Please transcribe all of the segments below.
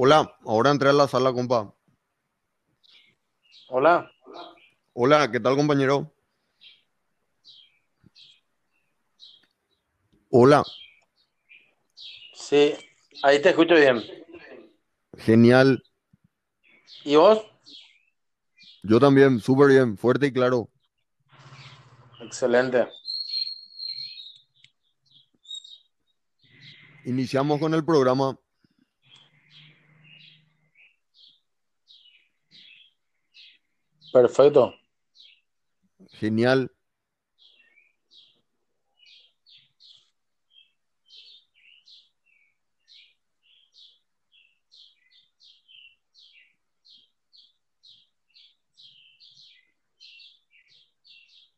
Hola, ahora entré a la sala, compa. Hola, Hola, ¿qué tal, compañero? Hola, sí, ahí te escucho bien. genial. ¿Y vos? Yo también, súper bien, fuerte y claro. Excelente. Iniciamos con el programa. Perfecto. Genial.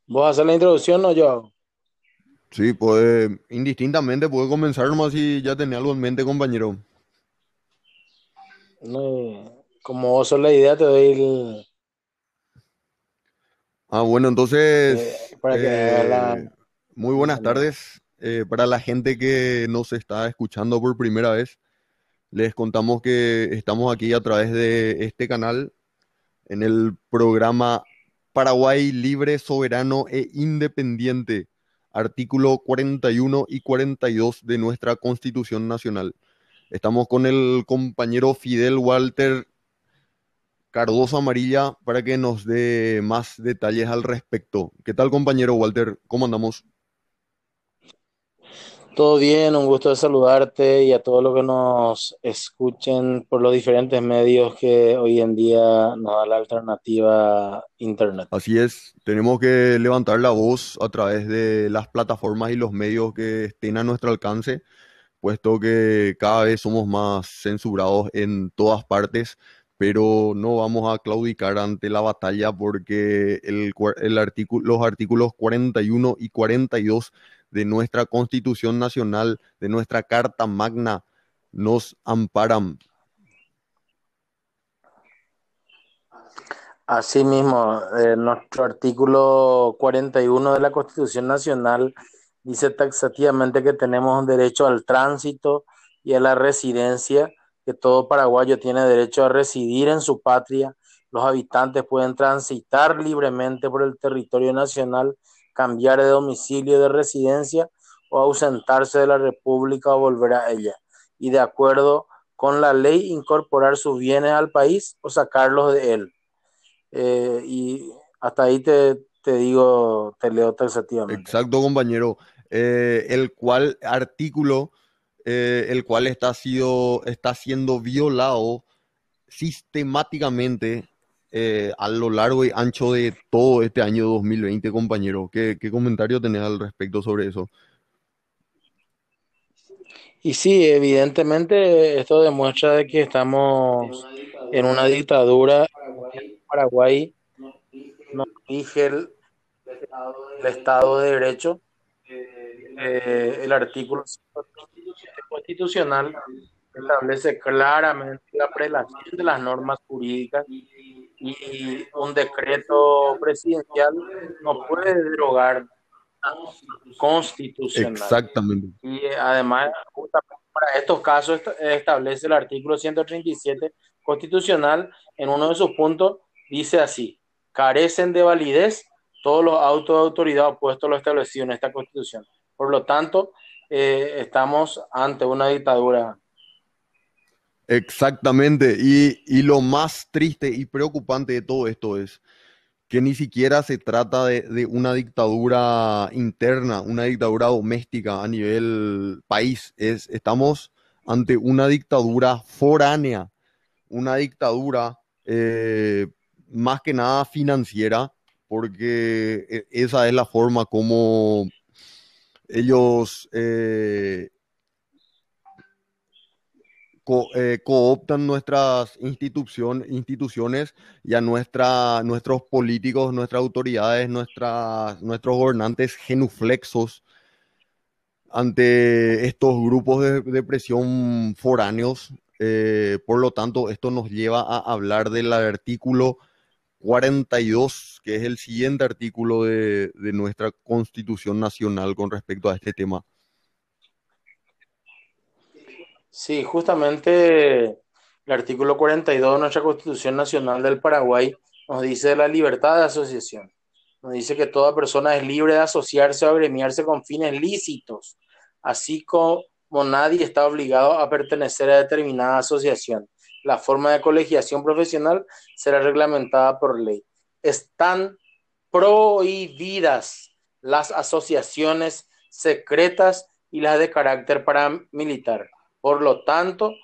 ¿Vos haces la introducción o yo hago? Sí, pues indistintamente puede comenzar nomás si ya tenía algo en mente, compañero. No, como vos sos la idea, te doy el, Ah, bueno, eh, entonces, para que la... eh, muy buenas tardes. Eh, para la gente que nos está escuchando por primera vez, les contamos que estamos aquí a través de este canal en el programa Paraguay Libre, Soberano e Independiente, artículo 41 y 42 de nuestra Constitución Nacional. Estamos con el compañero Fidel Walter Cardoso Amarilla para que nos dé más detalles al respecto. ¿Qué tal, compañero Walter? ¿Cómo andamos? Todo bien, un gusto de saludarte y a todos los que nos escuchen por los diferentes medios que hoy en día nos da la alternativa Internet. Así es, tenemos que levantar la voz a través de las plataformas y los medios que estén a nuestro alcance, puesto que cada vez somos más censurados en todas partes, pero no vamos a claudicar ante la batalla porque el, el artículo, los artículos 41 y 42 de nuestra Constitución Nacional, de nuestra Carta Magna, nos amparan. Asimismo, eh, nuestro artículo 41 de la Constitución Nacional dice taxativamente que tenemos derecho al tránsito y a la residencia, todo paraguayo tiene derecho a residir en su patria. Los habitantes pueden transitar libremente por el territorio nacional, cambiar de domicilio de residencia o ausentarse de la República o volver a ella. Y de acuerdo con la ley, incorporar sus bienes al país o sacarlos de él. Eh, y hasta ahí te, te digo, te leo taxativamente. Exacto, compañero. Eh, el cual artículo, eh, el cual está, sido, está siendo violado sistemáticamente eh, a lo largo y ancho de todo este año 2020, compañero. ¿Qué, qué comentario tenés al respecto sobre eso? Y sí, evidentemente esto demuestra de que estamos en una dictadura. Paraguay no rige el, el Estado de Derecho. Eh, el artículo 137 constitucional establece claramente la prelación de las normas jurídicas y un decreto presidencial no puede derogar constitucional. Exactamente. Y además, justamente para estos casos est- establece el artículo 137 constitucional en uno de sus puntos, dice así, carecen de validez todos los autos de autoridad opuestos a lo establecido en esta constitución. Por lo tanto, eh, estamos ante una dictadura. Exactamente. Y, y lo más triste y preocupante de todo esto es que ni siquiera se trata de, de una dictadura interna, una dictadura doméstica a nivel país. Es, estamos ante una dictadura foránea, una dictadura eh, más que nada financiera, porque eh, esa es la forma como ellos eh, eh, cooptan nuestras institución- instituciones y a nuestros políticos, nuestras autoridades, nuestros gobernantes genuflexos ante estos grupos de, de presión foráneos. Eh, por lo tanto, esto nos lleva a hablar del artículo 42, que es el siguiente artículo de, nuestra Constitución Nacional con respecto a este tema. Sí, justamente El artículo 42 de nuestra Constitución Nacional del Paraguay nos dice la libertad de asociación. Nos dice que toda persona es libre de asociarse o agremiarse con fines lícitos, así como nadie está obligado a pertenecer a determinada asociación. La forma de colegiación profesional será reglamentada por ley. Están prohibidas las asociaciones secretas y las de carácter paramilitar. Por lo tanto,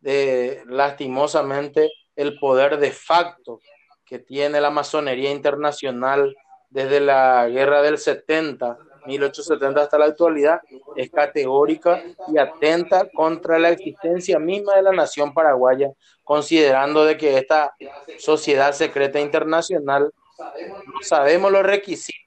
lastimosamente, el poder de facto que tiene la masonería internacional desde la guerra del 70, 1870 hasta la actualidad, es categórica y atenta contra la existencia misma de la nación paraguaya, considerando de que esta sociedad secreta internacional no sabemos los requisitos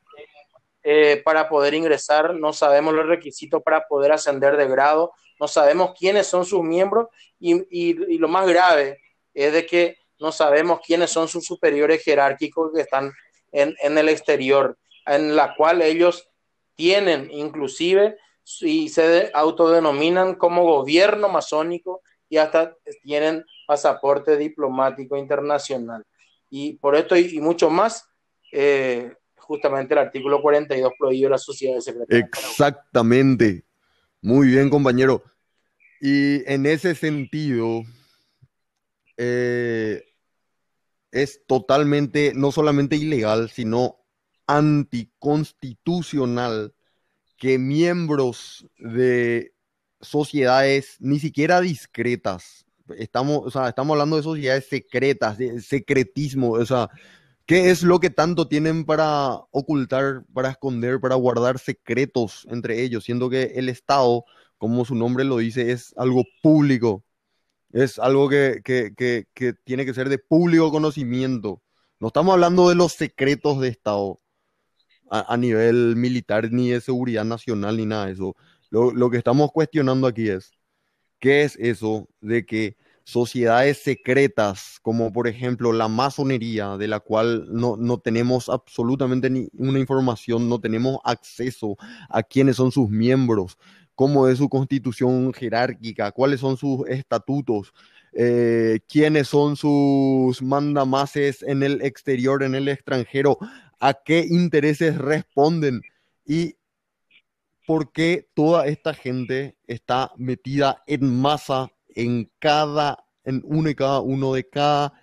eh, para poder ingresar, no sabemos los requisitos para poder ascender de grado, no sabemos quiénes son sus miembros y, y lo más grave es de que no sabemos quiénes son sus superiores jerárquicos que están en, en el exterior, en la cual ellos tienen inclusive y se autodenominan como gobierno masónico y hasta tienen pasaporte diplomático internacional. Y por esto y, mucho más, eh, justamente el artículo 42 prohíbe la sociedad secreta. Exactamente. Muy bien, compañero. Y en ese sentido, eh, es totalmente, no solamente ilegal, sino anticonstitucional que miembros de sociedades ni siquiera discretas, estamos, o sea, estamos hablando de sociedades secretas, secretismo, o sea, ¿qué es lo que tanto tienen para ocultar, para esconder, para guardar secretos entre ellos, siendo que el Estado, como su nombre lo dice, es algo público? Es algo que, tiene que ser de público conocimiento. No estamos hablando de los secretos de Estado a, nivel militar, ni de seguridad nacional, ni nada de eso. Lo, que estamos cuestionando aquí es, ¿qué es eso de que sociedades secretas, como por ejemplo la masonería, de la cual no, no tenemos absolutamente ninguna información, no tenemos acceso a quiénes son sus miembros, cómo es su constitución jerárquica, cuáles son sus estatutos, eh, quiénes son sus mandamases en el exterior, en el extranjero, a qué intereses responden y por qué toda esta gente está metida en masa en cada, en uno y cada uno de cada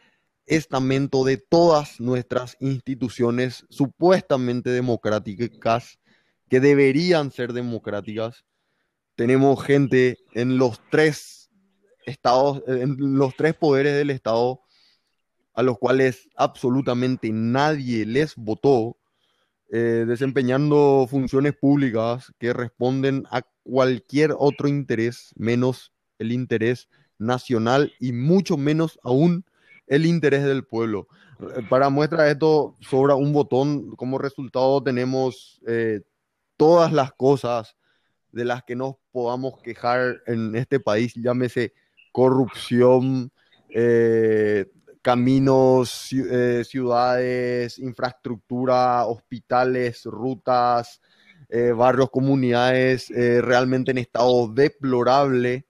estamento de todas nuestras instituciones supuestamente democráticas, que deberían ser democráticas, tenemos gente en los tres estados, en los tres poderes del Estado, a los cuales absolutamente nadie les votó, eh, desempeñando funciones públicas que responden a cualquier otro interés, menos el interés nacional y mucho menos aún el interés del pueblo. Para muestra esto, sobra un botón. Como resultado tenemos eh, todas las cosas de las que nos podamos quejar en este país, llámese corrupción, eh, caminos, eh, ciudades, infraestructura, hospitales, rutas, eh, barrios, comunidades realmente en estado deplorable.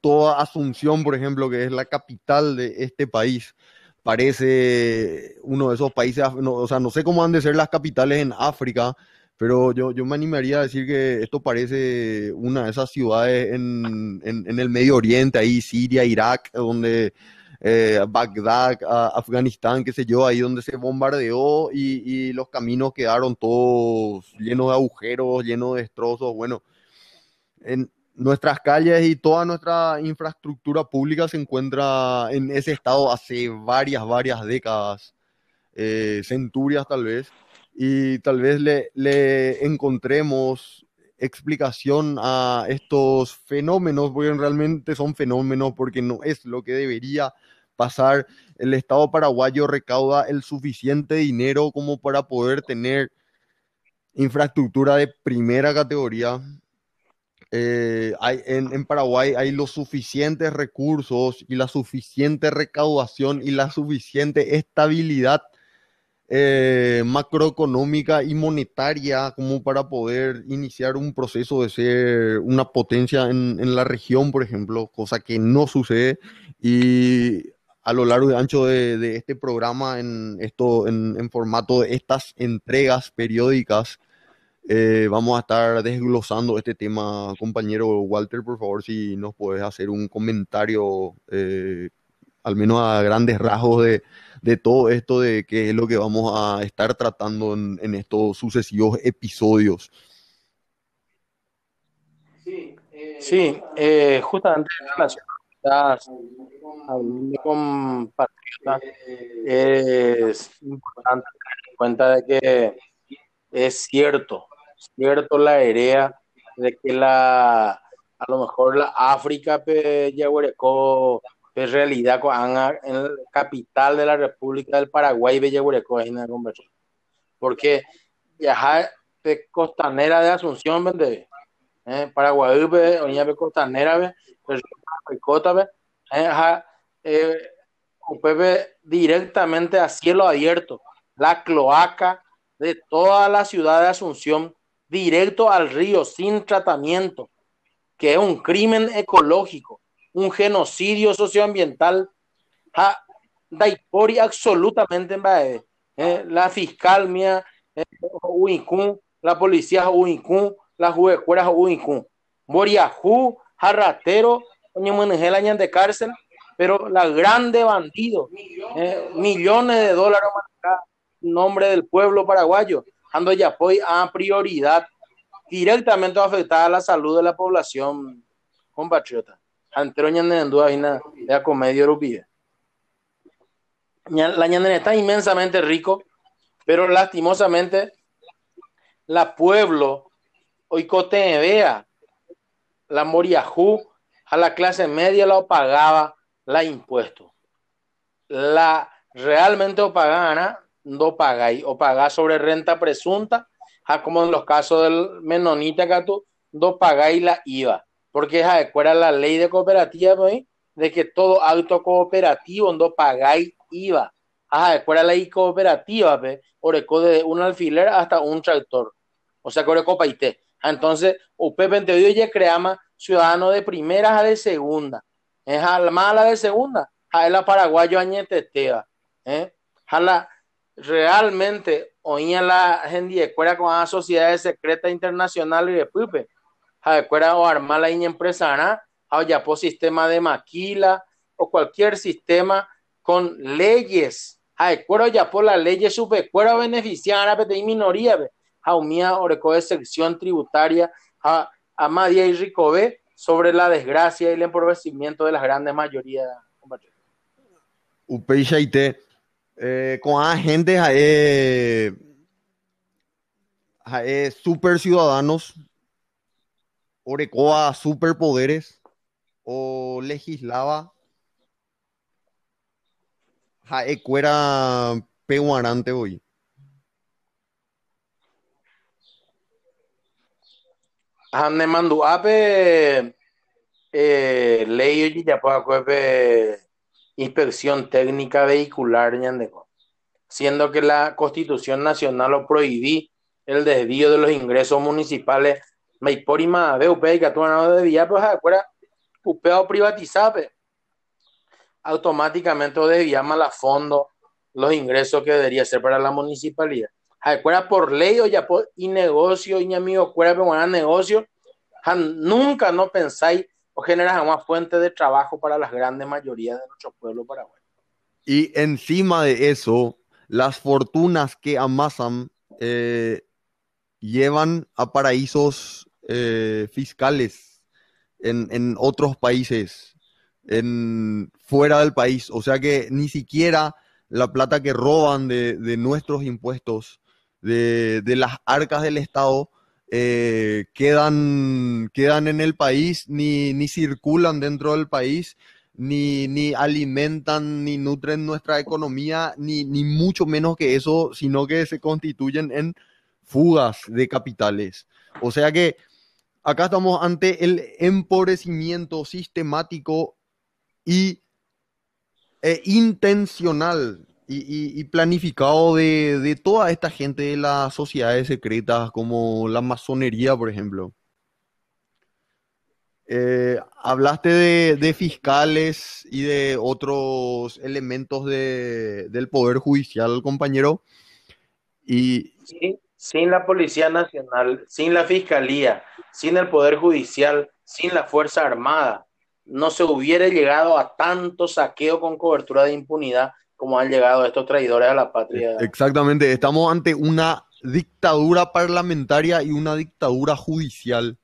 toda Asunción, por ejemplo, que es la capital de este país, parece uno de esos países, o sea, no sé cómo han de ser las capitales en África, pero yo, yo me animaría a decir que esto parece una de esas ciudades en, en, el Medio Oriente, ahí Siria, Irak, donde eh, Bagdad, Afganistán, qué sé yo, ahí donde se bombardeó y, y, los caminos quedaron todos llenos de agujeros, llenos de destrozos. Bueno, en nuestras calles y toda nuestra infraestructura pública se encuentra en ese estado hace varias, varias décadas, eh, centurias tal vez y tal vez le, le encontremos explicación a estos fenómenos, porque realmente son fenómenos, porque no es lo que debería pasar. El Estado paraguayo recauda el suficiente dinero como para poder tener infraestructura de primera categoría. Eh, hay, en, en, Paraguay hay los suficientes recursos y la suficiente recaudación y la suficiente estabilidad eh, macroeconómica y monetaria como para poder iniciar un proceso de ser una potencia en, la región, por ejemplo, cosa que no sucede. Y a lo largo y ancho de, este programa, en, esto, en, formato de estas entregas periódicas, eh, vamos a estar desglosando este tema. Compañero Walter, por favor, si nos puedes hacer un comentario, eh, al menos a grandes rasgos, de, de, todo esto, de qué es lo que vamos a estar tratando en, estos sucesivos episodios. Sí, eh, justamente en relación es importante tener en cuenta de que es cierto, cierto la idea de que la a lo mejor la África yaguarecó en realidad en el capital de la República del Paraguay yaguarecó es una conversión porque viajar de costanera de Asunción vende eh, Paraguay be oña be costanera eh, eh, directamente a cielo abierto la cloaca de toda la ciudad de Asunción directo al río sin tratamiento, que es un crimen ecológico, un genocidio socioambiental. Ha, daipori absolutamente en eh, la fiscal mía, eh, la policía Uicún, la juecuera Uicún, Boriajú, Jarratero, años de cárcel, pero la grande bandido, eh, millones de dólares nombre del pueblo paraguayo, ando ya apoyo a prioridad directamente afectada a la salud de la población compatriota. Anteroña en duda de comedia europea. La ñandena está inmensamente rico, pero lastimosamente la pueblo hoy cote vea la moriajú a la clase media la pagaba la impuesto. La realmente o pagana no pagáis o pagás sobre renta presunta, como en los casos del menonita que tú no pagáis la IVA, porque es fuera la ley de cooperativa pues, de que todo auto cooperativo no pagáis IVA. Ajá, fuera la ley cooperativa, pues, oreco de un alfiler hasta un tractor. O sea, que oreco paite. Entonces, UP 22 ya creama ciudadano de primera a de segunda. Es mala de segunda. A la paraguayo añetetea. ¿eh? la realmente oía la gente de con las sociedades secretas internacionales de Pupe. Acuera o armar la empresa, o ya por sistema de maquila o cualquier sistema con leyes. Acuera ya por las leyes beneficiar beneficiar a minoría. A mía oreco de sección tributaria a, a Madia y Ricové sobre la desgracia y el empobrecimiento de las grandes mayorías. Upe y eh, con agentes eh, eh, super ciudadanos, orecoa superpoderes, o legislaba jae cuera peguarante hoy. Ande mandu ape eh, ley y ya inspección técnica vehicular siendo que la Constitución Nacional lo prohibí el desvío de los ingresos municipales Maiporima de UP que tú no debía pues acuerda upeo privatizar automáticamente debía más a fondo los ingresos que debería ser para la municipalidad acuerda por ley o ya por y negocio y amigo acuerda pero negocio nunca no pensáis o generas una fuente de trabajo para las grandes mayorías de nuestro pueblo paraguayo. Y encima de eso, las fortunas que amasan eh, llevan a paraísos eh, fiscales en, otros países, en, fuera del país. O sea que ni siquiera la plata que roban de, nuestros impuestos, de, las arcas del Estado, eh, quedan, quedan en el país, ni, ni circulan dentro del país, ni, ni, alimentan, ni nutren nuestra economía, ni, ni mucho menos que eso, sino que se constituyen en fugas de capitales. O sea que acá estamos ante el empobrecimiento sistemático y e intencional y, planificado de, toda esta gente de las sociedades secretas, como la masonería, por ejemplo. Eh, hablaste de, de fiscales y de otros elementos de- del Poder Judicial, compañero, y Sí, sin la Policía Nacional, sin la Fiscalía, sin el Poder Judicial, sin la Fuerza Armada, no se hubiera llegado a tanto saqueo con cobertura de impunidad como han llegado estos traidores a la patria. exactamente, estamos ante una dictadura parlamentaria y una dictadura judicial.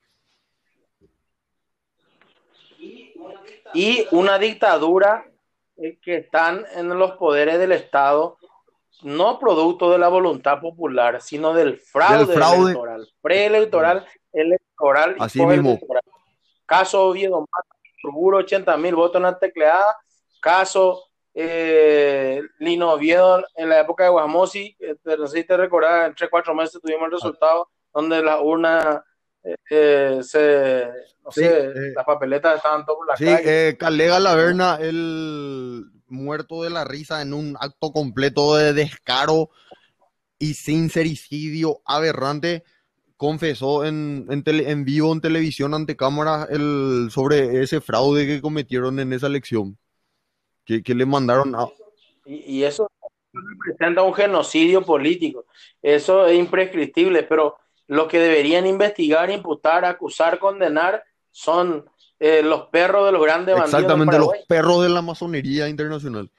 Y una dictadura que están en los poderes del Estado, no producto de la voluntad popular, sino del fraude, Del fraude. electoral, preelectoral, electoral y Así mismo. postelectoral. Caso Oviedo Mata, Turburo, 80 mil votos en la tecleada. Caso eh, Lino Oviedo en la época de Guasmosi, eh, no sé si te recordás, en 3, 4 meses tuvimos el resultado donde la urna eh, eh, se, no Sí, sé, eh, las papeletas estaban todas por la Sí, calle. Calega Laverna, el muerto de la risa en un acto completo de descaro y sincericidio aberrante, confesó en, en, tele- en vivo en televisión ante cámara el, sobre ese fraude que cometieron en esa elección, que, que le mandaron a... Y, y eso representa un genocidio político. Eso es imprescriptible, pero lo que deberían investigar, imputar, acusar, condenar son eh, los perros de los grandes bandidos Exactamente los perros de la masonería internacional.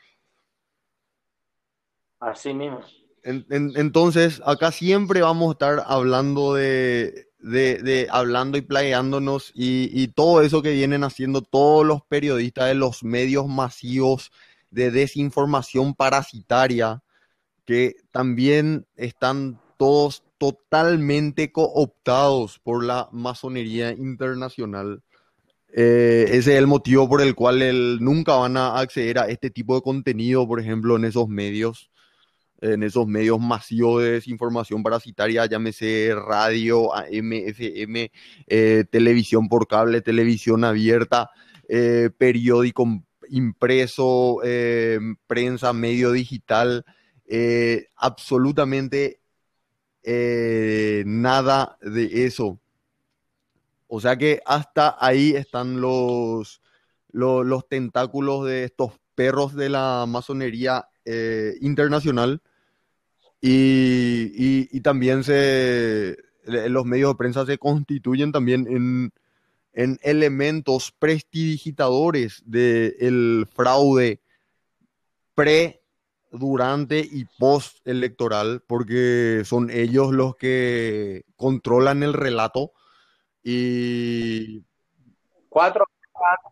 Así mismo. En- en- entonces, acá siempre vamos a estar hablando de, de, hablando y playándonos y, todo eso que vienen haciendo todos los periodistas de los medios masivos de desinformación parasitaria, que también están todos totalmente cooptados por la masonería internacional. Eh, ese es el motivo por el cual nunca van a acceder a este tipo de contenido, por ejemplo, en esos medios en esos medios masivos de desinformación parasitaria, llámese radio, AM, FM, eh, televisión por cable, televisión abierta, eh, periódico impreso, eh, prensa, medio digital, eh, absolutamente nada de eso. O sea que hasta ahí están los, los, los tentáculos de estos perros de la masonería internacional y, y- y también se, los medios de prensa se constituyen también en, en elementos prestidigitadores del fraude pre, durante y post electoral, porque son ellos los que controlan el relato y Cuatro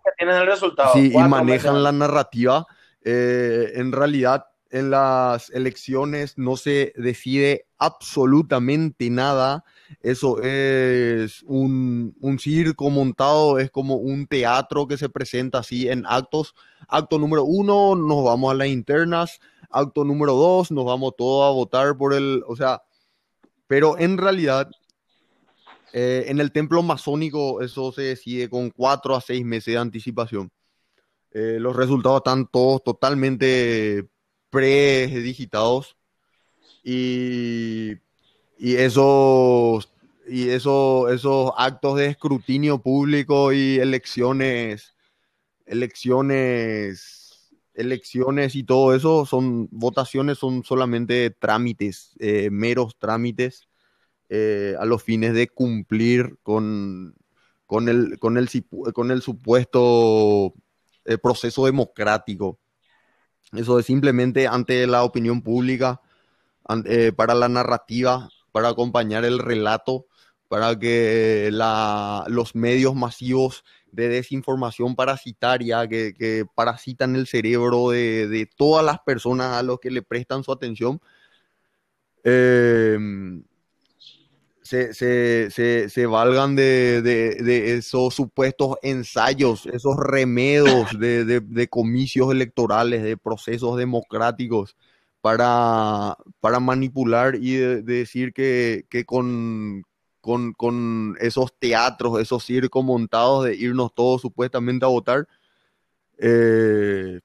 que tienen el resultado. Sí, y manejan meses. la narrativa. Eh, en realidad, en las elecciones no se decide absolutamente nada. Eso es un, circo montado, es como un teatro que se presenta así en actos. Acto número uno, nos vamos a las internas. Acto número dos, nos vamos todos a votar por el, o sea, pero en realidad eh, en el templo masónico eso se decide con cuatro a seis meses de anticipación. Eh, los resultados están todos totalmente predigitados y, y esos, y eso, esos actos de escrutinio público y elecciones, elecciones, elecciones y todo eso son votaciones, son solamente trámites, eh, meros trámites eh, a los fines de cumplir con, con, el, con el supuesto eh, proceso democrático. Eso es simplemente ante la opinión pública, eh, para la narrativa, para acompañar el relato, para que la- los medios masivos de desinformación parasitaria que, que parasitan el cerebro de, de todas las personas a los que le prestan su atención, eh, se, se- se- valgan de, de- esos supuestos ensayos, esos remedos de, de- comicios electorales, de procesos democráticos, para, para manipular y de- de decir que, que con, con, con esos teatros, esos circos montados de irnos todos supuestamente a votar, eh,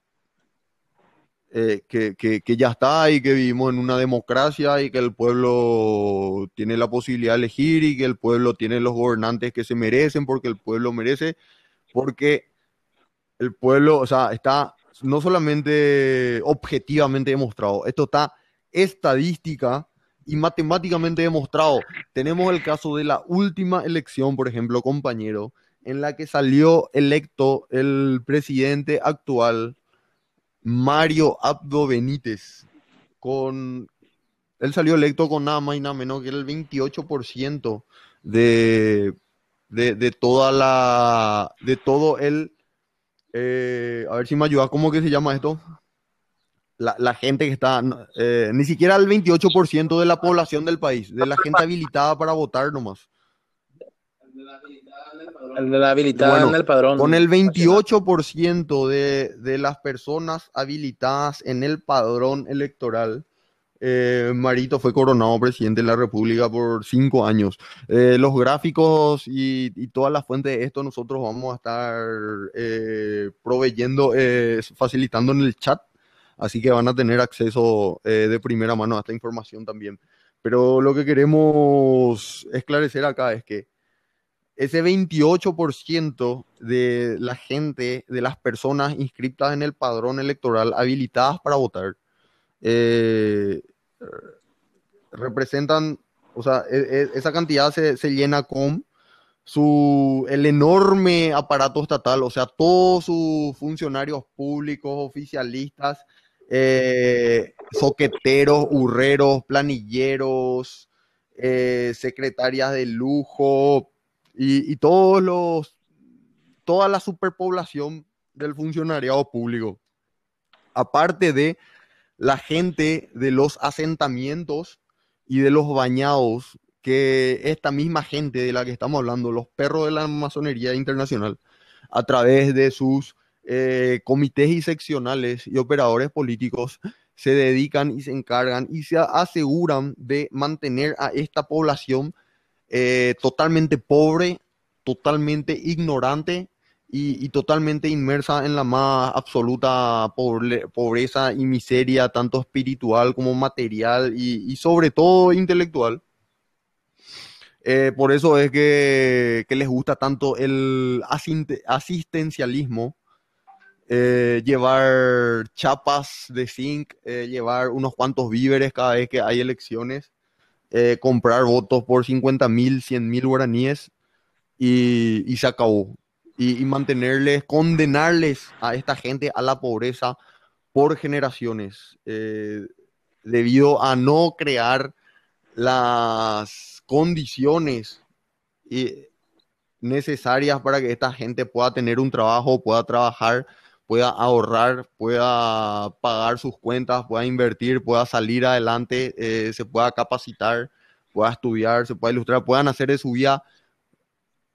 eh, que, que- que ya está y que vivimos en una democracia y que el pueblo tiene la posibilidad de elegir y que el pueblo tiene los gobernantes que se merecen porque el pueblo merece porque el pueblo, o sea, está no solamente objetivamente demostrado, esto está estadística y matemáticamente demostrado. Tenemos el caso de la última elección, por ejemplo, compañero, en la que salió electo el presidente actual, Mario Abdo Benítez, con... Él salió electo con nada más y nada menos que el 28% de, de, toda la... de todo el... Eh, a ver si me ayuda, ¿cómo que se llama esto? La, la, gente que está, eh, ni siquiera el 28% de la población del país, de la gente habilitada para votar nomás. El de la habilitada bueno, en el padrón. Con el 28% de, de, las personas habilitadas en el padrón electoral, eh, Marito fue coronado presidente de la República por cinco años. Eh, los gráficos y, y, todas las fuentes de esto nosotros vamos a estar eh, proveyendo, facilitando en el chat, así que van a tener acceso de primera mano a esta información también. Pero lo que queremos esclarecer acá es que ese 28% de la gente, de las personas inscritas en el padrón electoral habilitadas para votar, eh, representan, o sea, e, e, esa cantidad se, se, llena con su, el enorme aparato estatal, o sea, todos sus funcionarios públicos, oficialistas, eh, soqueteros, hurreros, planilleros, eh, secretarias de lujo, y, todos los, toda la superpoblación del funcionariado público. Aparte de la gente de los asentamientos y de los bañados, que esta misma gente de la que estamos hablando, los perros de la masonería internacional, a través de sus eh, comités y seccionales y operadores políticos, se dedican y se encargan y se aseguran de mantener a esta población eh, totalmente pobre, totalmente ignorante y, y, totalmente inmersa en la más absoluta pobre, pobreza y miseria, tanto espiritual como material y, y sobre todo intelectual. Eh, por eso es que, que, les gusta tanto el asistencialismo, eh, llevar chapas de zinc, eh, llevar unos cuantos víveres cada vez que hay elecciones eh, comprar votos por 50 mil, 100 mil guaraníes y, se acabó. Y, mantenerles, condenarles a esta gente a la pobreza por generaciones, eh, debido a no crear las condiciones necesarias para que esta gente pueda tener un trabajo, pueda trabajar pueda ahorrar, pueda pagar sus cuentas, pueda invertir, pueda salir adelante, eh, se pueda capacitar, pueda estudiar, se pueda ilustrar, puedan hacer de su vida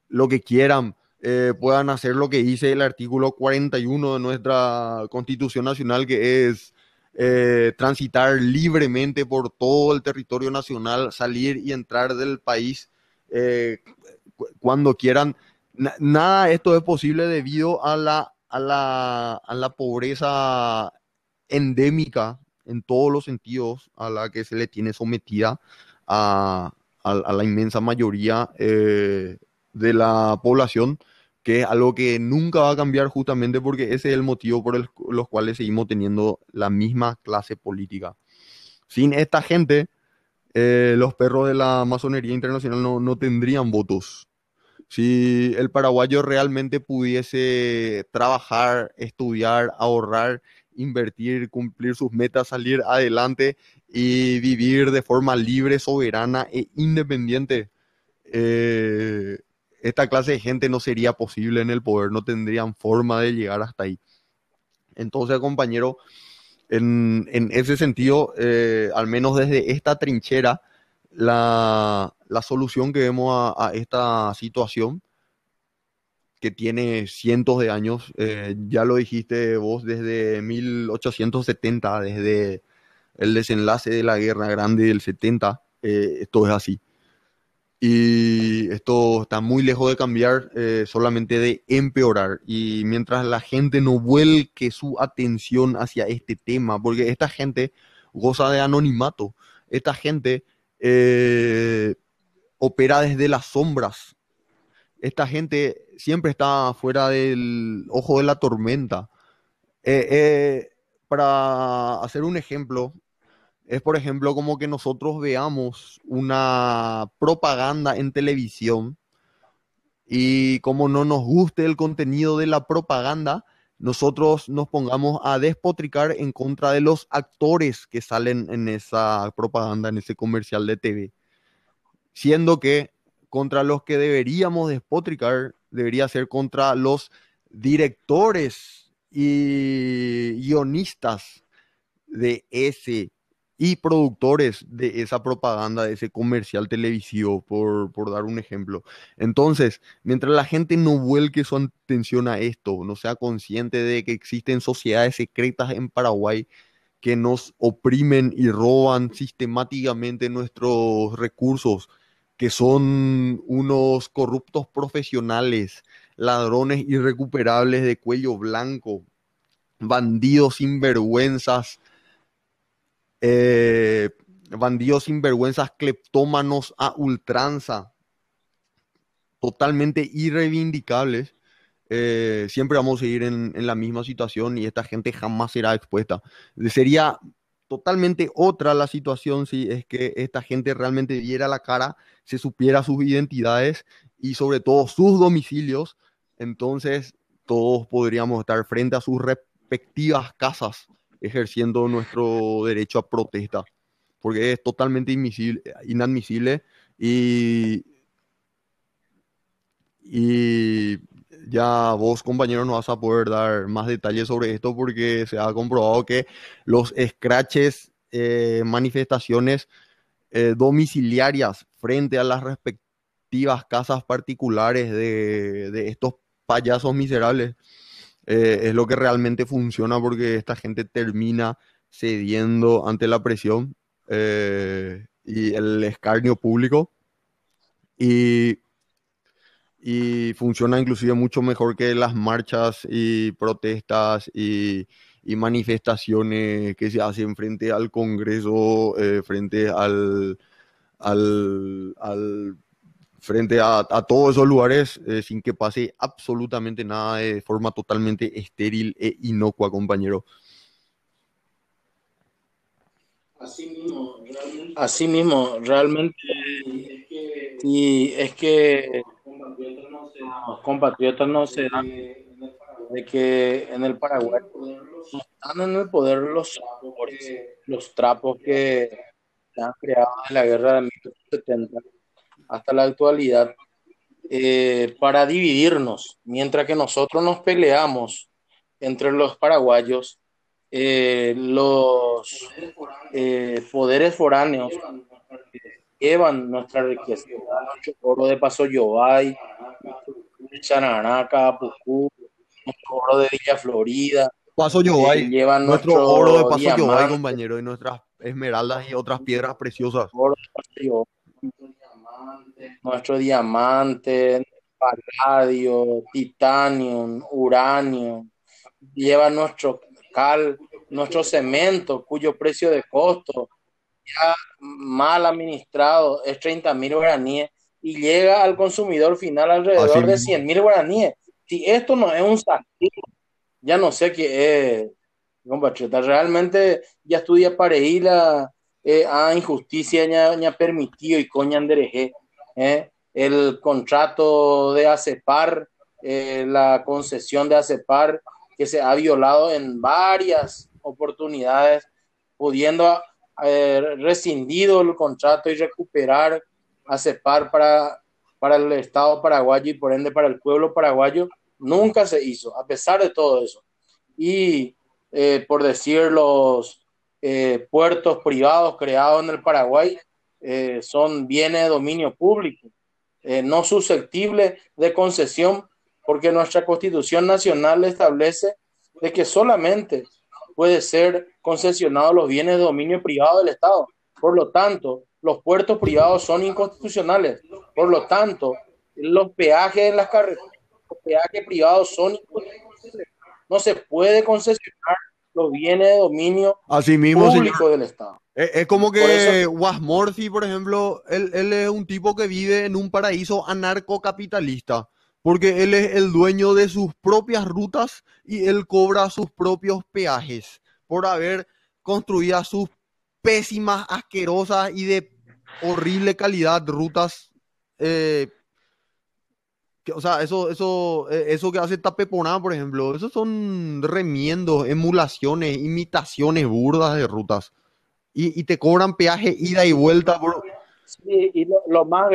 lo que quieran, eh, puedan hacer lo que dice el artículo 41 de nuestra Constitución Nacional, que es eh, transitar libremente por todo el territorio nacional, salir y entrar del país cuando quieran. nada de esto es posible debido a la a la, a la pobreza endémica en todos los sentidos a la que se le tiene sometida a, a, la inmensa mayoría eh, de la población, que es algo que nunca va a cambiar justamente porque ese es el motivo por el, los cuales seguimos teniendo la misma clase política. Sin esta gente, eh, los perros de la masonería internacional no, no tendrían votos si el paraguayo realmente pudiese trabajar, estudiar, ahorrar, invertir, cumplir sus metas, salir adelante y vivir de forma libre, soberana e independiente, eh, esta clase de gente no sería posible en el poder, no tendrían forma de llegar hasta ahí. Entonces, compañero, en, ese sentido, eh, al menos desde esta trinchera, la, la solución que vemos a, esta situación que tiene cientos de años, eh, ya lo dijiste vos desde 1870, desde el desenlace de la Guerra Grande del 70, eh, esto es así. Y esto está muy lejos de cambiar, eh, solamente de empeorar. Y mientras la gente no vuelque su atención hacia este tema, porque esta gente goza de anonimato, esta gente eh, opera desde las sombras esta gente siempre está fuera del ojo de la tormenta. Eh, eh, para hacer un ejemplo, es por ejemplo como que nosotros veamos una propaganda en televisión y como no nos guste el contenido de la propaganda, nosotros nos pongamos a despotricar en contra de los actores que salen en esa propaganda, en ese comercial de TV. Siendo que contra los que deberíamos despotricar debería ser contra los directores y guionistas de ese y productores de esa propaganda, de ese comercial televisivo, por, por, dar un ejemplo. Entonces, mientras la gente no vuelque su atención a esto, no sea consciente de que existen sociedades secretas en Paraguay que nos oprimen y roban sistemáticamente nuestros recursos, que son unos corruptos profesionales, ladrones irrecuperables de cuello blanco, bandidos sinvergüenzas, eh, bandidos sinvergüenzas, cleptómanos a ultranza, totalmente irreivindicables. Eh, siempre vamos a seguir en, la misma situación y esta gente jamás será expuesta. Sería totalmente otra la situación si es que esta gente realmente diera la cara, se supiera sus identidades y sobre todo sus domicilios, entonces todos podríamos estar frente a sus respectivas casas ejerciendo nuestro derecho a protesta, porque es totalmente inadmisible y, y ya vos, compañero, no vas a poder dar más detalles sobre esto porque se ha comprobado que los scratches, eh, manifestaciones eh, domiciliarias frente a las respectivas casas particulares de, de estos payasos miserables eh, es lo que realmente funciona porque esta gente termina cediendo ante la presión eh, y el escarnio público. Y, y, funciona inclusive mucho mejor que las marchas y protestas y, manifestaciones que se hacen frente al Congreso, eh, frente al, al, al frente a, todos esos lugares eh, sin que pase absolutamente nada de forma totalmente estéril e inocua, compañero. Así mismo, realmente. Realmente. Y es que los compatriotas no se dan de que en el Paraguay están en el poder los, los trapos que se han creado en la guerra de 1970 hasta la actualidad eh, para dividirnos, mientras que nosotros nos peleamos entre los paraguayos, eh, los eh, poderes foráneos llevan nuestra riqueza, nuestro oro de Paso Yobay, Chanaraca, Pucú, nuestro oro de Villa Florida. Paso Yobay, llevan nuestro, oro de Paso Yobay, compañero, y nuestras esmeraldas y otras piedras preciosas. Oro de Paso nuestro diamante, paladio, titanium, uranio, lleva nuestro cal, nuestro cemento, cuyo precio de costo ya mal administrado es 30 mil guaraníes y llega al consumidor final alrededor de 100 mil guaraníes. Si esto no es un saqueo, ya no sé qué es, compatriota. Realmente ya estudia para ir a, eh, a injusticia, ya, ya permitido y coña andereje ¿eh? el contrato de ACEPAR, eh, la concesión de ACEPAR, que se ha violado en varias oportunidades, pudiendo haber rescindido el contrato y recuperar ACEPAR para, para el Estado paraguayo y por ende para el pueblo paraguayo, nunca se hizo, a pesar de todo eso. Y eh, por decir los puertos privados creados en el Paraguay, eh, son bienes de dominio público, eh, no susceptibles de concesión, porque nuestra constitución nacional establece de que solamente puede ser concesionados los bienes de dominio privado del Estado. Por lo tanto, los puertos privados son inconstitucionales. Por lo tanto, los peajes en las carreteras, los peajes privados son inconstitucionales. No se puede concesionar bienes de dominio Así mismo, público del Estado. Es, como que Wasmorphy, por ejemplo, él, él, es un tipo que vive en un paraíso anarcocapitalista, porque él es el dueño de sus propias rutas y él cobra sus propios peajes por haber construido sus pésimas, asquerosas y de horrible calidad rutas eh, o sea, eso, eso, eh, eso que hace Tapeponá, por ejemplo, esos son remiendos, emulaciones, imitaciones burdas de rutas. Y, te cobran peaje ida y vuelta. Sí, y lo, más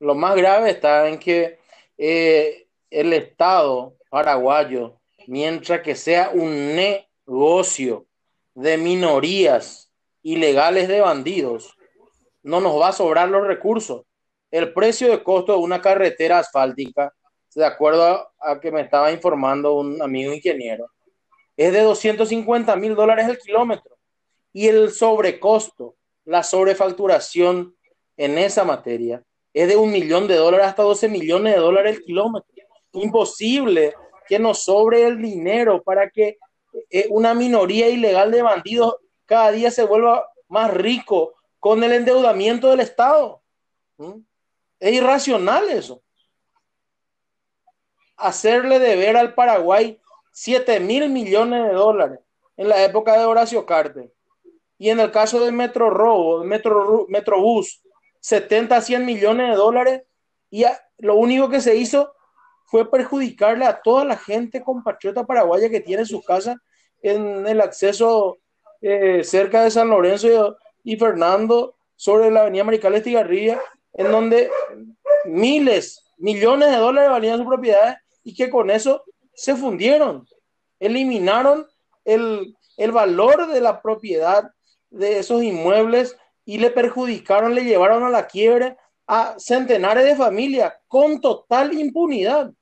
lo más grave está en que eh, el Estado paraguayo, mientras que sea un negocio de minorías ilegales de bandidos, no nos va a sobrar los recursos el precio de costo de una carretera asfáltica, de acuerdo a, que me estaba informando un amigo ingeniero, es de 250 mil dólares el kilómetro. Y el sobrecosto, la sobrefacturación en esa materia es de un millón de dólares hasta 12 millones de dólares el kilómetro. Imposible que nos sobre el dinero para que eh, una minoría ilegal de bandidos cada día se vuelva más rico con el endeudamiento del Estado. ¿Mm? Es irracional eso. Hacerle deber al Paraguay 7 mil millones de dólares en la época de Horacio Carter. Y en el caso del Metro Robo, Metro, Metrobús, 70 a 100 millones de dólares. Y lo único que se hizo fue perjudicarle a toda la gente compatriota paraguaya que tiene sus casas en el acceso eh, cerca de San Lorenzo y, Fernando sobre la avenida Marical Estigarribia en donde miles, millones de dólares valían sus propiedades y que con eso se fundieron, eliminaron el, valor de la propiedad de esos inmuebles y le perjudicaron, le llevaron a la quiebre a centenares de familias con total impunidad.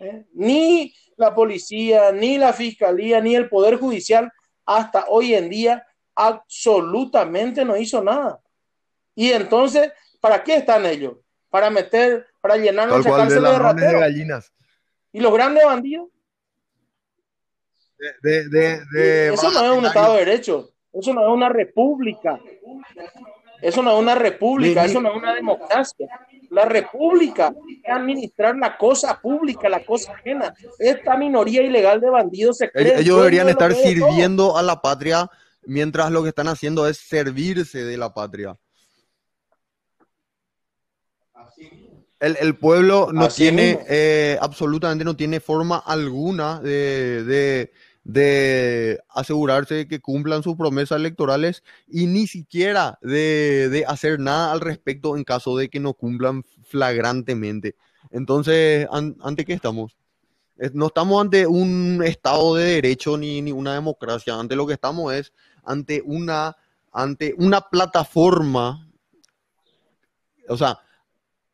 ¿Eh? Ni la policía, ni la fiscalía, ni el poder judicial hasta hoy en día absolutamente no hizo nada. Y entonces ¿Para qué están ellos? Para meter, para llenar nuestra cárcel de, de gallinas. ¿Y los grandes bandidos? eso no es un Estado de Derecho. Eso no es una república. Eso no es una república. Eso no es una democracia. La república es administrar la cosa pública, la cosa ajena. Esta minoría ilegal de bandidos se cree Ellos deberían estar sirviendo a la patria mientras lo que están haciendo es servirse de la patria. El, pueblo no tiene, eh, absolutamente no tiene forma alguna de, asegurarse de que cumplan sus promesas electorales y ni siquiera de, hacer nada al respecto en caso de que no cumplan flagrantemente. Entonces, ¿ante qué estamos? No estamos ante un Estado de Derecho ni, ni una democracia. Ante lo que estamos es ante una, ante una plataforma. O sea,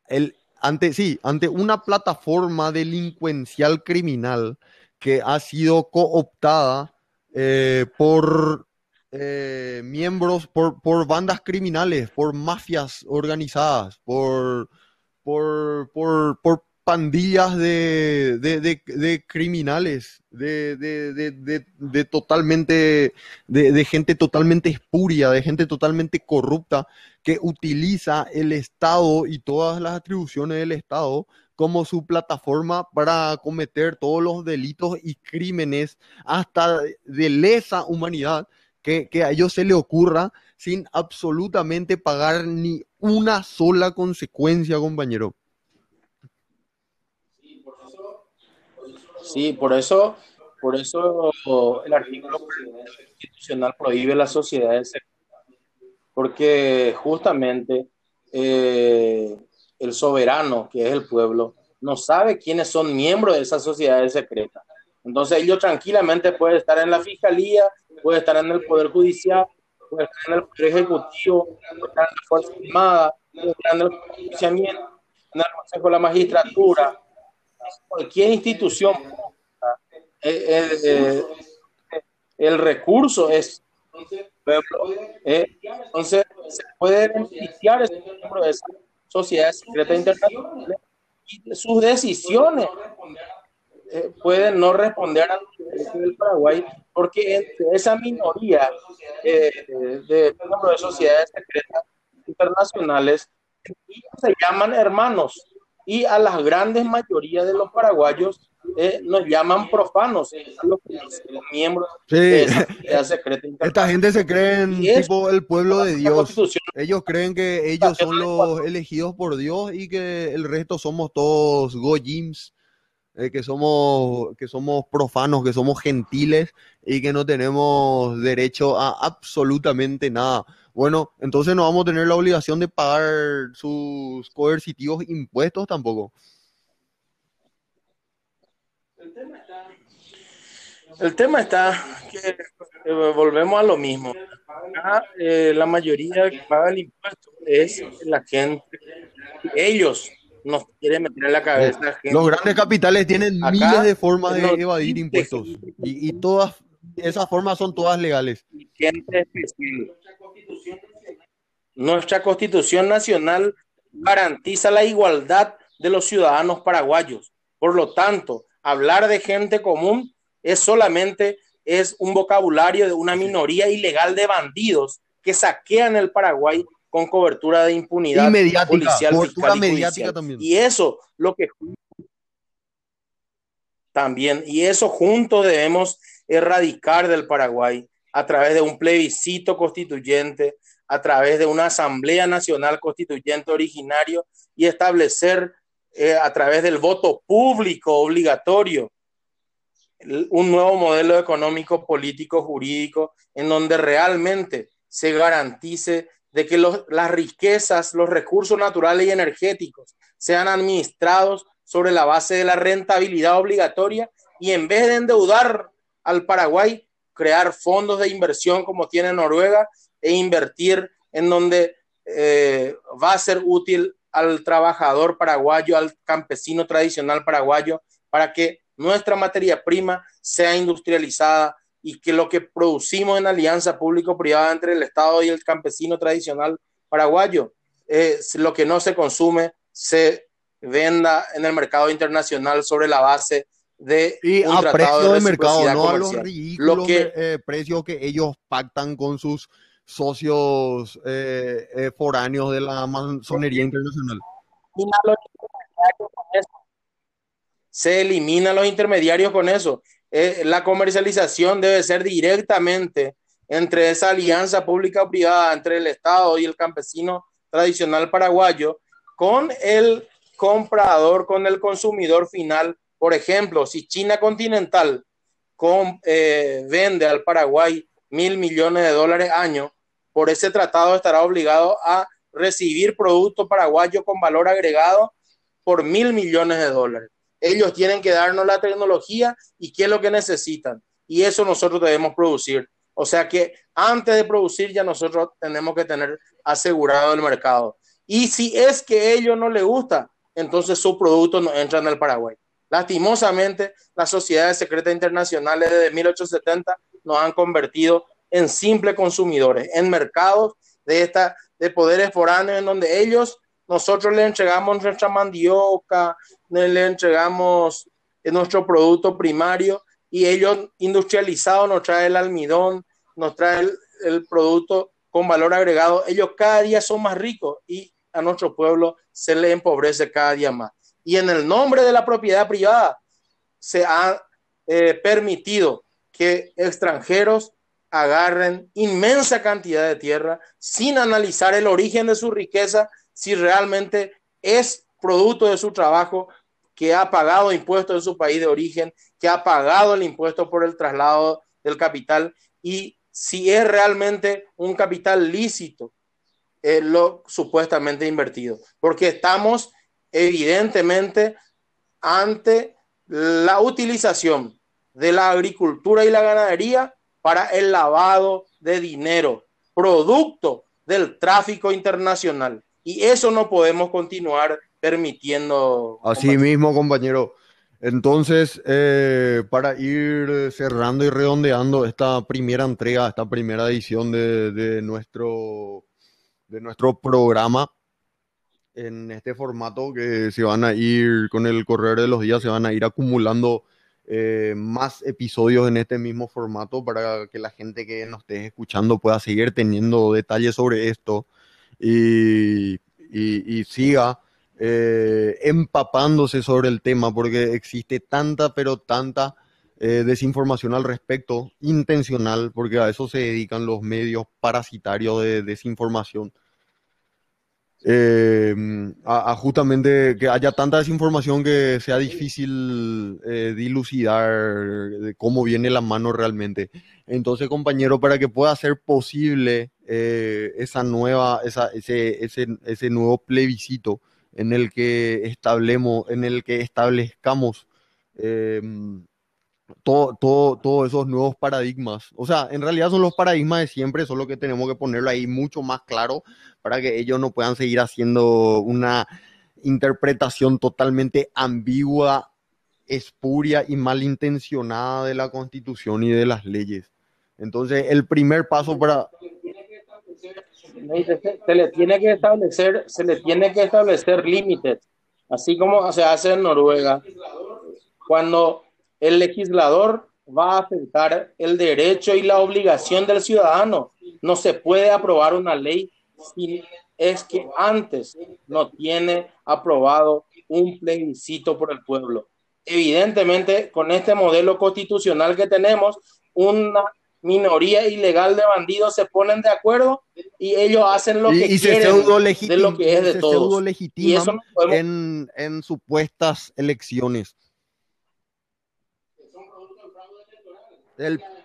el, ante, sí, ante una plataforma delincuencial criminal que ha sido cooptada eh, por eh, miembros, por, por, bandas criminales, por mafias organizadas, por, por, por, por pandillas de, criminales, de, de totalmente, de, gente totalmente espuria, de gente totalmente corrupta, que utiliza el Estado y todas las atribuciones del Estado como su plataforma para cometer todos los delitos y crímenes hasta de lesa humanidad que, que a ellos se le ocurra sin absolutamente pagar ni una sola consecuencia, compañero. Sí, por eso, por eso el artículo constitucional prohíbe las sociedades porque justamente eh, el soberano, que es el pueblo, no sabe quiénes son miembros de esas sociedades secretas. Entonces ellos tranquilamente pueden estar en la fiscalía, puede estar en el poder judicial, puede estar en el poder ejecutivo, puede estar en la fuerza armada, puede estar en el pronunciamiento, en el consejo de la magistratura, cualquier institución eh, eh, el recurso es eh, entonces se puede beneficiar ese miembro de esa sociedad secreta internacional y sus decisiones eh, pueden no responder a los del Paraguay, porque esa minoría eh, de, de, sociedades secretas internacionales se llaman hermanos y a las grandes mayorías de los paraguayos eh, nos llaman profanos, los, miembros de esa secreta Esta gente se cree tipo el pueblo de Dios. Ellos creen que ellos son los elegidos por Dios y que el resto somos todos goyims eh, que, somos, que somos profanos, que somos gentiles y que no tenemos derecho a absolutamente nada. Bueno, entonces no vamos a tener la obligación de pagar sus coercitivos impuestos tampoco. El tema está, que volvemos a lo mismo. Eh, la mayoría que paga el impuesto es la gente, ellos nos quiere meter en la cabeza. Los grandes capitales tienen miles de formas de evadir impuestos y, todas esas formas son todas legales. Nuestra constitución nacional garantiza la igualdad de los ciudadanos paraguayos. Por lo tanto, hablar de gente común es solamente es un vocabulario de una minoría ilegal de bandidos que saquean el Paraguay con cobertura de impunidad policial, fiscal y también. Y eso lo que también y eso juntos debemos erradicar del Paraguay a través de un plebiscito constituyente, a través de una asamblea nacional constituyente originario y establecer eh, a través del voto público obligatorio un nuevo modelo económico, político, jurídico, en donde realmente se garantice de que las riquezas, los recursos naturales y energéticos sean administrados sobre la base de la rentabilidad obligatoria y en vez de endeudar al Paraguay, crear fondos de inversión como tiene Noruega e invertir en donde eh, va a ser útil al trabajador paraguayo, al campesino tradicional paraguayo, para que nuestra materia prima sea industrializada y que lo que producimos en alianza público-privada entre el Estado y el campesino tradicional paraguayo, eh, lo que no se consume, se venda en el mercado internacional sobre la base de y un a precio de, mercado, no a los ridículos que, eh, precios que ellos pactan con sus socios eh, foráneos de la masonería internacional. Se elimina los intermediarios con eso. Eh, la comercialización debe ser directamente entre esa alianza pública o privada entre el Estado y el campesino tradicional paraguayo con el comprador, con el consumidor final. Por ejemplo, si China continental eh, vende al Paraguay mil millones de dólares año, por ese tratado estará obligado a recibir producto paraguayo con valor agregado por mil millones de dólares. Ellos tienen que darnos la tecnología y qué es lo que necesitan. Y eso nosotros debemos producir. O sea que antes de producir ya nosotros tenemos que tener asegurado el mercado. Y si es que a ellos no les gusta, entonces su producto no entra en el Paraguay. Lastimosamente, las sociedades secretas internacionales desde 1870 nos han convertido en simples consumidores, en mercados de, esta, de poderes foráneos en donde ellos nosotros le entregamos nuestra mandioca, le entregamos nuestro producto primario y ellos industrializados nos traen el almidón, nos traen el, producto con valor agregado. Ellos cada día son más ricos y a nuestro pueblo se le empobrece cada día más. Y en el nombre de la propiedad privada se ha eh, permitido que extranjeros agarren inmensa cantidad de tierra sin analizar el origen de su riqueza si realmente es producto de su trabajo, que ha pagado impuestos en su país de origen, que ha pagado el impuesto por el traslado del capital y si es realmente un capital lícito eh, lo supuestamente invertido. Porque estamos evidentemente ante la utilización de la agricultura y la ganadería para el lavado de dinero, producto del tráfico internacional. Y eso no podemos continuar permitiendo. Así mismo, compañero. Entonces, eh, para ir cerrando y redondeando esta primera entrega, esta primera edición de, nuestro, de nuestro programa, en este formato que se van a ir con el correr de los días, se van a ir acumulando eh, más episodios en este mismo formato para que la gente que nos esté escuchando pueda seguir teniendo detalles sobre esto y, y, siga eh, empapándose sobre el tema porque existe tanta, pero tanta eh, desinformación al respecto, intencional, porque a eso se dedican los medios parasitarios de desinformación. Eh, a, a, justamente que haya tanta desinformación que sea difícil eh, dilucidar de cómo viene la mano realmente. Entonces, compañero, para que pueda ser posible eh, esa nueva, esa, ese, ese, ese nuevo plebiscito en el que establemos, en el que establezcamos eh, todo, todo, todos esos nuevos paradigmas. O sea, en realidad son los paradigmas de siempre, solo que tenemos que ponerlo ahí mucho más claro para que ellos no puedan seguir haciendo una interpretación totalmente ambigua, espuria y malintencionada de la constitución y de las leyes. Entonces, el primer paso para... Se le tiene que establecer, se le tiene que establecer límites, así como se hace en Noruega. Cuando el legislador va a afectar el derecho y la obligación del ciudadano. No se puede aprobar una ley si es que antes no tiene aprobado un plebiscito por el pueblo. Evidentemente, con este modelo constitucional que tenemos, una minoría ilegal de bandidos se ponen de acuerdo y ellos hacen lo que y quieren de lo que es de todos. Y eso no podemos- en, en supuestas elecciones.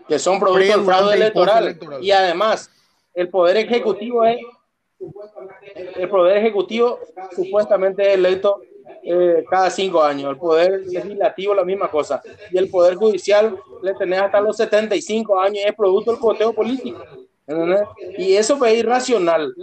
Que son producto del fraude electoral. Y además, el Poder Ejecutivo es el Poder Ejecutivo supuestamente es electo eh, cada cinco años. El Poder Legislativo la misma cosa. Y el Poder Judicial le tenés hasta los 75 años y es producto del coteo político. ¿entendés? Y eso es irracional.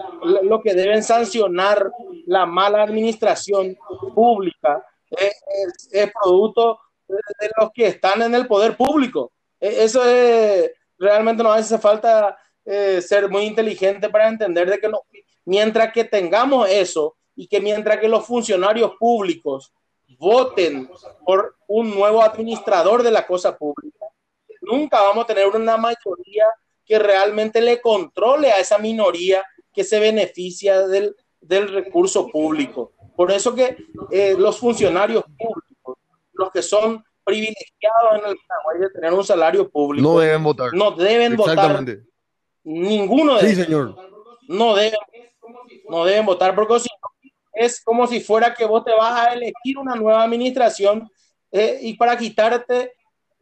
Lo que deben sancionar la mala administración pública es, es- es producto de los que están en el poder público. E- Eso es, realmente nos hace falta eh, ser muy inteligente para entender de que no, mientras que tengamos eso y que mientras que los funcionarios públicos voten por un nuevo administrador de la cosa pública, nunca vamos a tener una mayoría que realmente le controle a esa minoría que se beneficia del, del recurso público. Por eso que eh, los funcionarios públicos, los que son privilegiados en el Paraguay de tener un salario público, no deben votar. no deben votar Exactamente. ninguno de Sí, ellos señor. no deben, no deben votar porque si no, es como si fuera que vos te vas a elegir una nueva administración eh, y para quitarte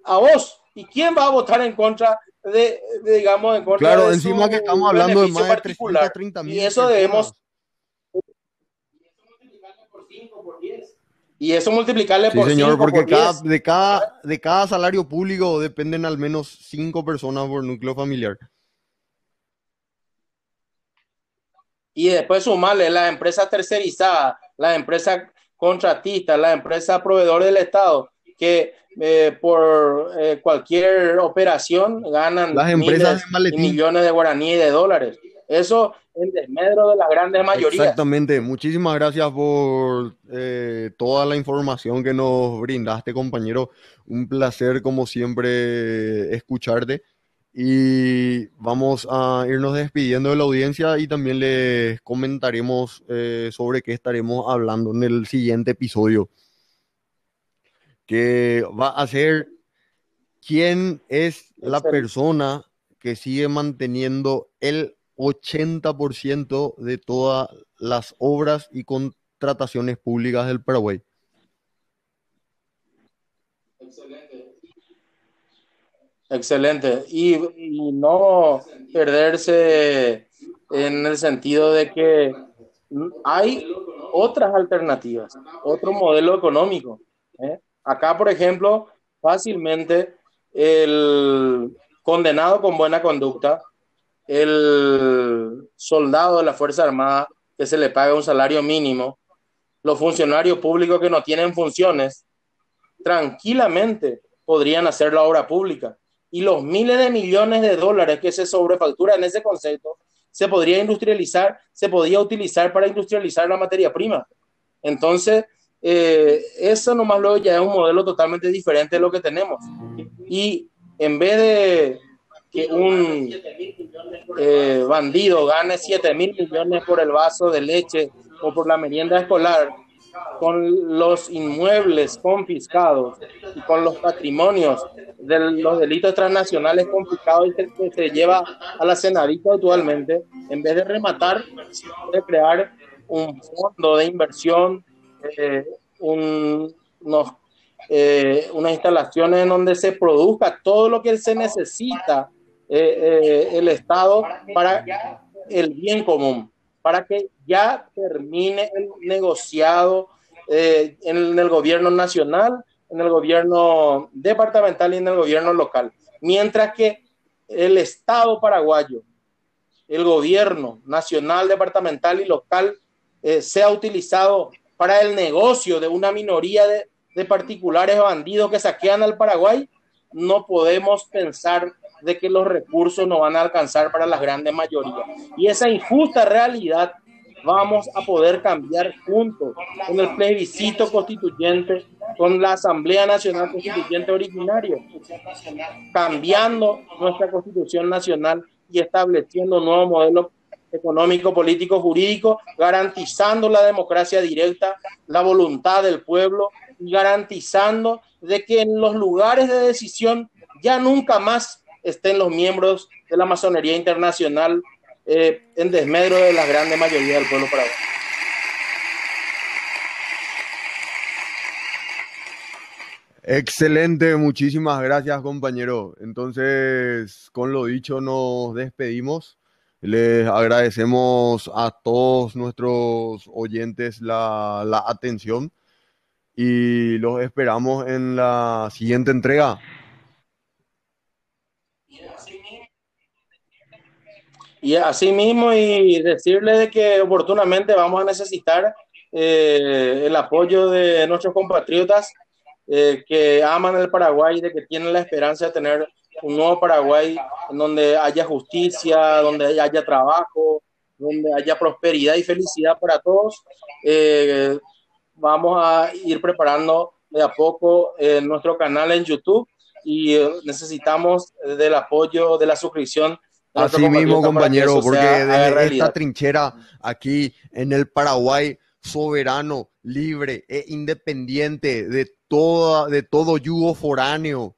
a vos. ¿Y quién va a votar en contra de, de, digamos, en contra Claro, de encima que estamos hablando de más de particular? 330 mil Y eso debemos, y eso multiplicarle Sí, por señor, cinco, porque por cada, diez. de, cada, de cada salario público dependen al menos cinco personas por núcleo familiar. y después sumarle las empresas tercerizadas, las empresas contratistas, las empresas proveedores del Estado, que eh, por eh, cualquier operación ganan Las empresas miles de y millones de guaraníes de dólares. Eso en desmedro de las grandes mayorías. Exactamente. Muchísimas gracias por eh, toda la información que nos brindaste, compañero. Un placer, como siempre, escucharte. Y vamos a irnos despidiendo de la audiencia y también les comentaremos eh, sobre qué estaremos hablando en el siguiente episodio, que va a ser quién es la persona que sigue manteniendo el 80% de todas las obras y contrataciones públicas del Paraguay. Excelente. Y, y no perderse en el sentido de que hay otras alternativas, otro modelo económico. ¿eh? Acá, por ejemplo, fácilmente el condenado con buena conducta, el soldado de la Fuerza Armada que se le paga un salario mínimo, los funcionarios públicos que no tienen funciones, tranquilamente podrían hacer la obra pública. Y los miles de millones de dólares que se sobrefactura en ese concepto se podría industrializar, se podría utilizar para industrializar la materia prima. Entonces, eh, eso nomás luego ya es un modelo totalmente diferente de lo que tenemos. Y en vez de que un eh, bandido gane 7 mil millones por el vaso de leche o por la merienda escolar, con los inmuebles confiscados y con los patrimonios de los delitos transnacionales confiscados que se lleva a la Senadita actualmente, en vez de rematar, de crear un fondo de inversión, eh, unos, eh, unas instalaciones en donde se produzca todo lo que se necesita eh, el Estado para el bien común para que ya termine el negociado eh, en el gobierno nacional, en el gobierno departamental y en el gobierno local. Mientras que el Estado paraguayo, el gobierno nacional, departamental y local eh, sea utilizado para el negocio de una minoría de, de particulares bandidos que saquean al Paraguay, no podemos pensar de que los recursos no van a alcanzar para las grandes mayorías. Y esa injusta realidad vamos a poder cambiar juntos con el plebiscito constituyente, con la Asamblea Nacional Constituyente originaria, cambiando nuestra constitución nacional y estableciendo un nuevo modelo económico, político, jurídico, garantizando la democracia directa, la voluntad del pueblo y garantizando de que en los lugares de decisión ya nunca más estén los miembros de la masonería internacional eh, en desmedro de la grande mayoría del pueblo paraguayo. Excelente, muchísimas gracias compañero. Entonces, con lo dicho, nos despedimos. Les agradecemos a todos nuestros oyentes la atención y los esperamos en la siguiente entrega. Y así mismo y decirle de que oportunamente vamos a necesitar eh, el apoyo de nuestros compatriotas eh, que aman el Paraguay, de que tienen la esperanza de tener un nuevo Paraguay en donde haya justicia, donde haya trabajo, donde haya prosperidad y felicidad para todos. Eh, vamos a ir preparando de a poco nuestro canal en YouTube y necesitamos del apoyo, de la suscripción Así mismo, compañero, porque de esta trinchera aquí en el Paraguay soberano, libre e independiente de, toda, de todo yugo foráneo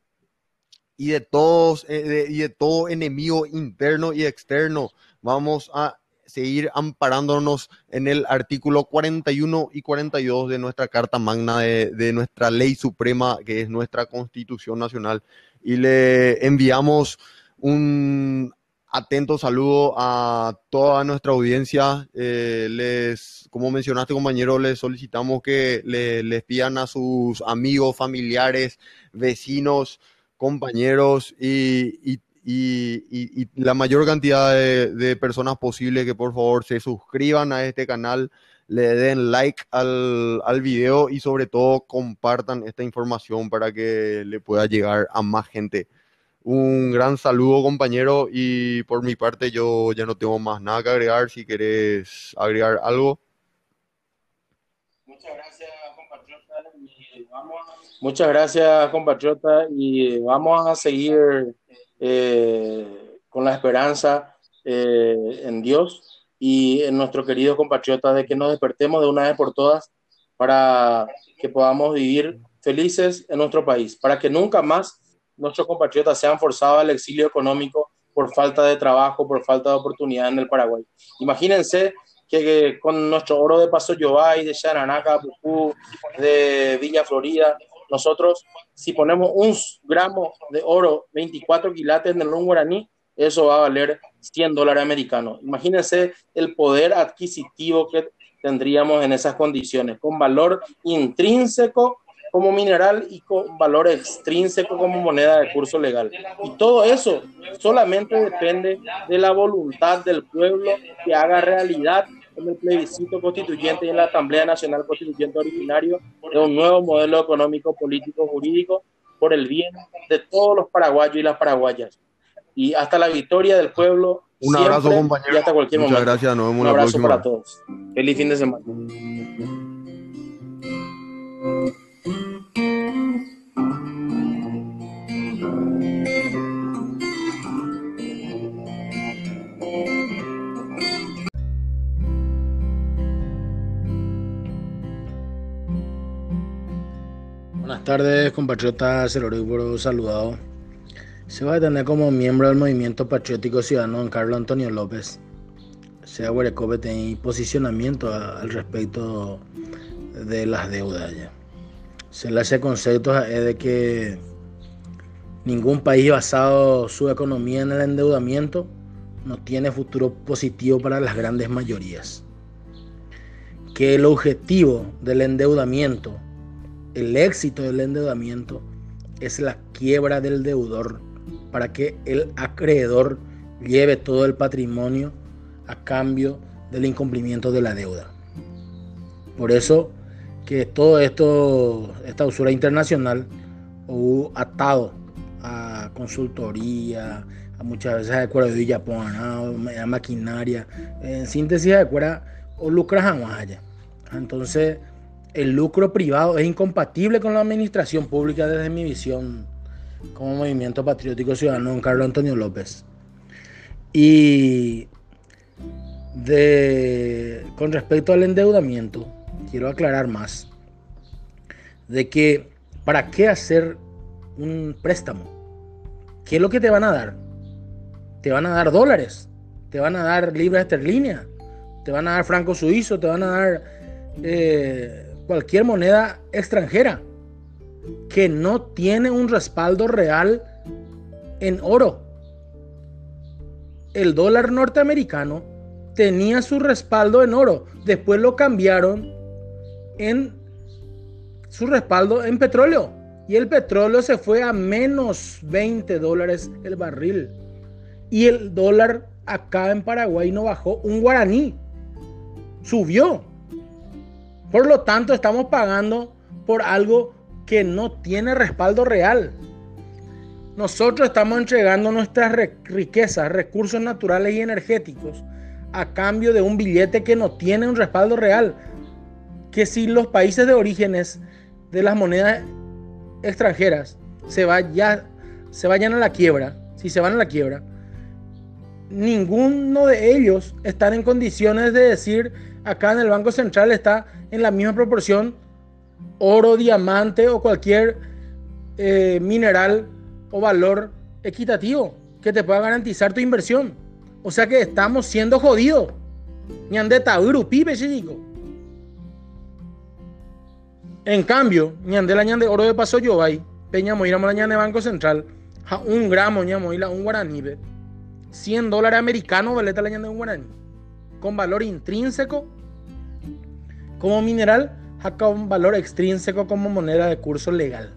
y de, todos, eh, y de todo enemigo interno y externo. Vamos a seguir amparándonos en el artículo 41 y 42 de nuestra Carta Magna, de, de nuestra ley suprema, que es nuestra Constitución Nacional. Y le enviamos un atento saludo a toda nuestra audiencia. Eh, les, como mencionaste, compañero, les solicitamos que le, les pidan a sus amigos, familiares, vecinos, compañeros y, la mayor cantidad de, personas posible que por favor se suscriban a este canal, le den like al, al video y sobre todo compartan esta información para que le pueda llegar a más gente. Un gran saludo, compañero, y por mi parte yo ya no tengo más nada que agregar. Si querés agregar algo. Muchas gracias, compatriota. Y vamos, Muchas gracias, compatriota. Y vamos a seguir eh, con la esperanza eh, en Dios y en nuestro querido compatriota de que nos despertemos de una vez por todas para que podamos vivir felices en nuestro país, para que nunca más nuestros compatriotas sean forzados al exilio económico por falta de trabajo, por falta de oportunidad en el Paraguay. Imagínense que, con nuestro oro de Paso Yobay, de Charanaca, de Villa Florida, nosotros, si ponemos un gramo de oro, 24 quilates en el guaraní, eso va a valer 100 dólares americanos. Imagínense el poder adquisitivo que tendríamos en esas condiciones, con valor intrínseco como mineral y con valor extrínseco como moneda de curso legal. Y todo eso solamente depende de la voluntad del pueblo que haga realidad en el plebiscito constituyente y en la Asamblea Nacional Constituyente Originario de un nuevo modelo económico, político, jurídico por el bien de todos los paraguayos y las paraguayas. Y hasta la victoria del pueblo. Un abrazo, compañero. Y hasta cualquier Muchas gracias. Nos vemos Un abrazo para todos. Feliz fin de semana. Buenas tardes, compatriotas, el Oríboro saludado. Se va a tener como miembro del Movimiento Patriótico Ciudadano Don Carlos Antonio López. Sea Huerecope tiene posicionamiento al respecto de las deudas. Ya. Se le hace concepto de que ningún país basado su economía en el endeudamiento no tiene futuro positivo para las grandes mayorías. Que el objetivo del endeudamiento el éxito del endeudamiento es la quiebra del deudor para que el acreedor lleve todo el patrimonio a cambio del incumplimiento de la deuda. Por eso que todo esto, esta usura internacional, o atado a consultoría, a muchas veces de acuerdo de Japón, a maquinaria, en síntesis de acuerdo o lucras allá. Entonces, el lucro privado es incompatible con la administración pública desde mi visión como movimiento patriótico ciudadano don Carlos Antonio López. Y de, con respecto al endeudamiento, quiero aclarar más de que para qué hacer un préstamo. ¿Qué es lo que te van a dar? Te van a dar dólares, te van a dar libras esterlinas, te van a dar franco suizo, te van a dar eh, cualquier moneda extranjera que no tiene un respaldo real en oro. El dólar norteamericano tenía su respaldo en oro, después lo cambiaron en su respaldo en petróleo y el petróleo se fue a menos 20 dólares el barril y el dólar acá en Paraguay no bajó un guaraní, subió. Por lo tanto, estamos pagando por algo que no tiene respaldo real. Nosotros estamos entregando nuestras riquezas, recursos naturales y energéticos a cambio de un billete que no tiene un respaldo real. Que si los países de orígenes de las monedas extranjeras se, se vayan a la quiebra, si se van a la quiebra, ninguno de ellos están en condiciones de decir acá en el Banco Central está en la misma proporción oro, diamante o cualquier eh, mineral o valor equitativo que te pueda garantizar tu inversión. O sea que estamos siendo jodidos. Ñande pibe chico. En cambio, ñande la ñande oro de paso yo ahí. Peña moiramos la ñande Banco Central. un gramo ñamo un guaraní. 100 dólares americanos vale la ñande un guaraní. Con valor intrínseco como mineral, jaca un valor extrínseco como moneda de curso legal.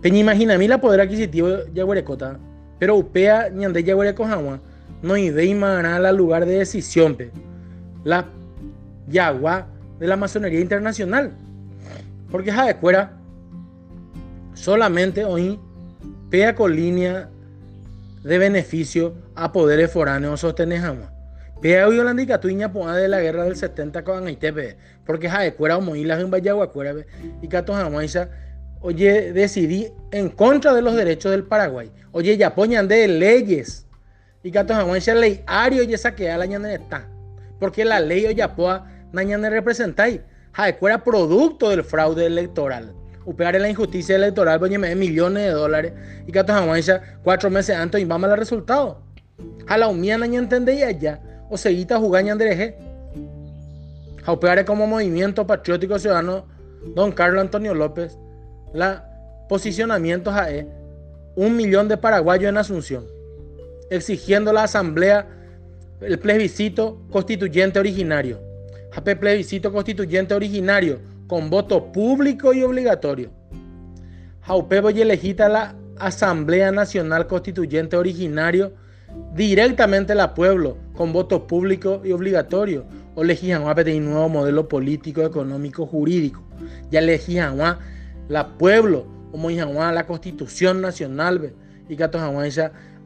Peña imagina mí la poder adquisitivo yaguarecota, pero upea ñande yaguarecojagua no idei la lugar de decisión pe, la yagua de la masonería internacional. Porque ja de cuera solamente hoy pea con línea de beneficio a poderes foráneos sostener Pea hoy la tuña poa de la guerra del 70 con Haití, porque de cuera o moílas en cuera y Cato Jamaisa, oye, decidí en contra de los derechos del Paraguay. Oye, ya poñan de leyes. Y Cato Jamaisa ley ario y esa que la ñana está. Porque la ley o ya poa ñana representáis. Cuera producto del fraude electoral. Upear en la injusticia electoral, me millones de dólares. Y Jamaisa, cuatro meses antes, y vamos al resultado. A la humía no entendía ya o seguita jugaña G. Jaupeare como movimiento patriótico ciudadano don Carlos Antonio López la posicionamiento jae un millón de paraguayos en Asunción exigiendo la asamblea el plebiscito constituyente originario Jape plebiscito constituyente originario con voto público y obligatorio Jaupebo y elegita la Asamblea Nacional Constituyente Originario directamente la pueblo con voto público y obligatorio. O legijan a un nuevo modelo político, económico, jurídico. Ya legijan la pueblo, como la constitución nacional, y que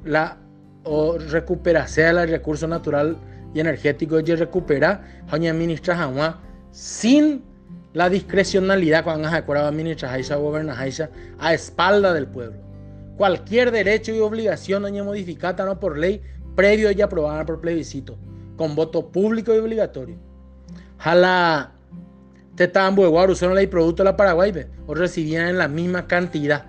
la o recupera sea el recurso natural y energético y recupera, doña ministra sin la discrecionalidad cuando se acuerda administrar esa gobernar a espalda del pueblo. Cualquier derecho y obligación no modificada no por ley previo y aprobada por plebiscito, con voto público y obligatorio. Jala te estaban usaron la ley producto de la Paraguay, o recibían en la misma cantidad,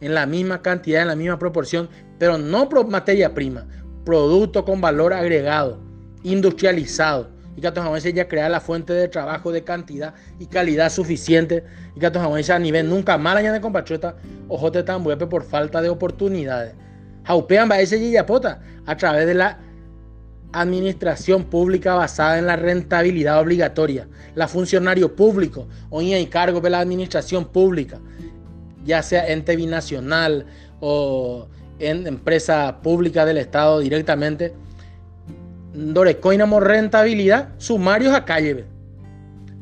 en la misma cantidad, en la misma proporción, pero no por materia prima, producto con valor agregado, industrializado y que veces ya crea la fuente de trabajo de cantidad y calidad suficiente y que veces a nivel nunca más añade de compatriota ojo te tan por falta de oportunidades. Jaupean va ese yapota a través de la administración pública basada en la rentabilidad obligatoria. La funcionario público o y cargo de la administración pública, ya sea ente binacional o en empresa pública del Estado directamente Dorecoinamos rentabilidad, sumarios a calle.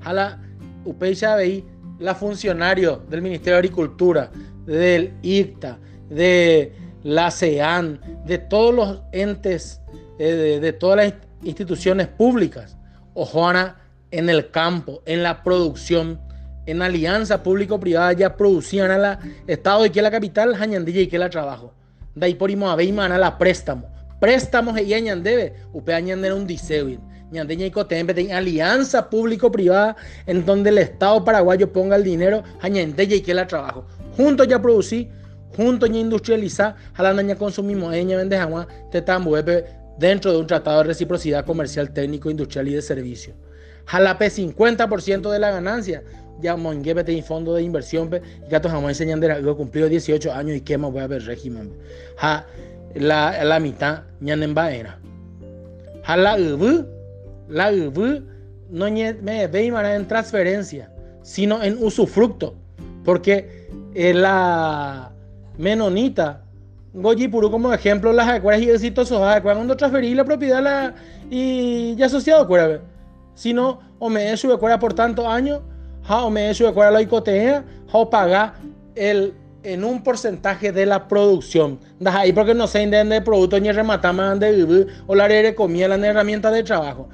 A la UPI la funcionario del Ministerio de Agricultura, del ICTA, de la CEAN, de todos los entes, eh, de, todas las instituciones públicas, Ojoana en el campo, en la producción, en alianza público-privada ya producían a la Estado y que la capital, Jañandilla y que la trabajo. De ahí por a la préstamo préstamos y debe upe añadir un disewin ñande y alianza público privada en donde el Estado paraguayo ponga el dinero añade y que la trabajo. Juntos ya producí juntos ya industrializar jalando ya consumimos ella vende jamás te dentro de un tratado de reciprocidad comercial técnico industrial y de servicio. Jalape 50% de la ganancia. Ya monguebe de fondo de inversión y gatos jamás enseñan de cumplido 18 años y qué más voy a ver régimen la, la mitad ñanen baena. la ubu, la ubu no me ve en transferencia, sino en usufructo. Porque la menonita, Goyi Puru como ejemplo, las acuerdas y exitosos, cuando transferir la propiedad la, y ya asociado, si sino o me sube por tantos años, o me sube la icotea, o pagar el en un porcentaje de la producción. ahí porque no se de producto ni rematamos de vivir o la comía la herramienta de trabajo.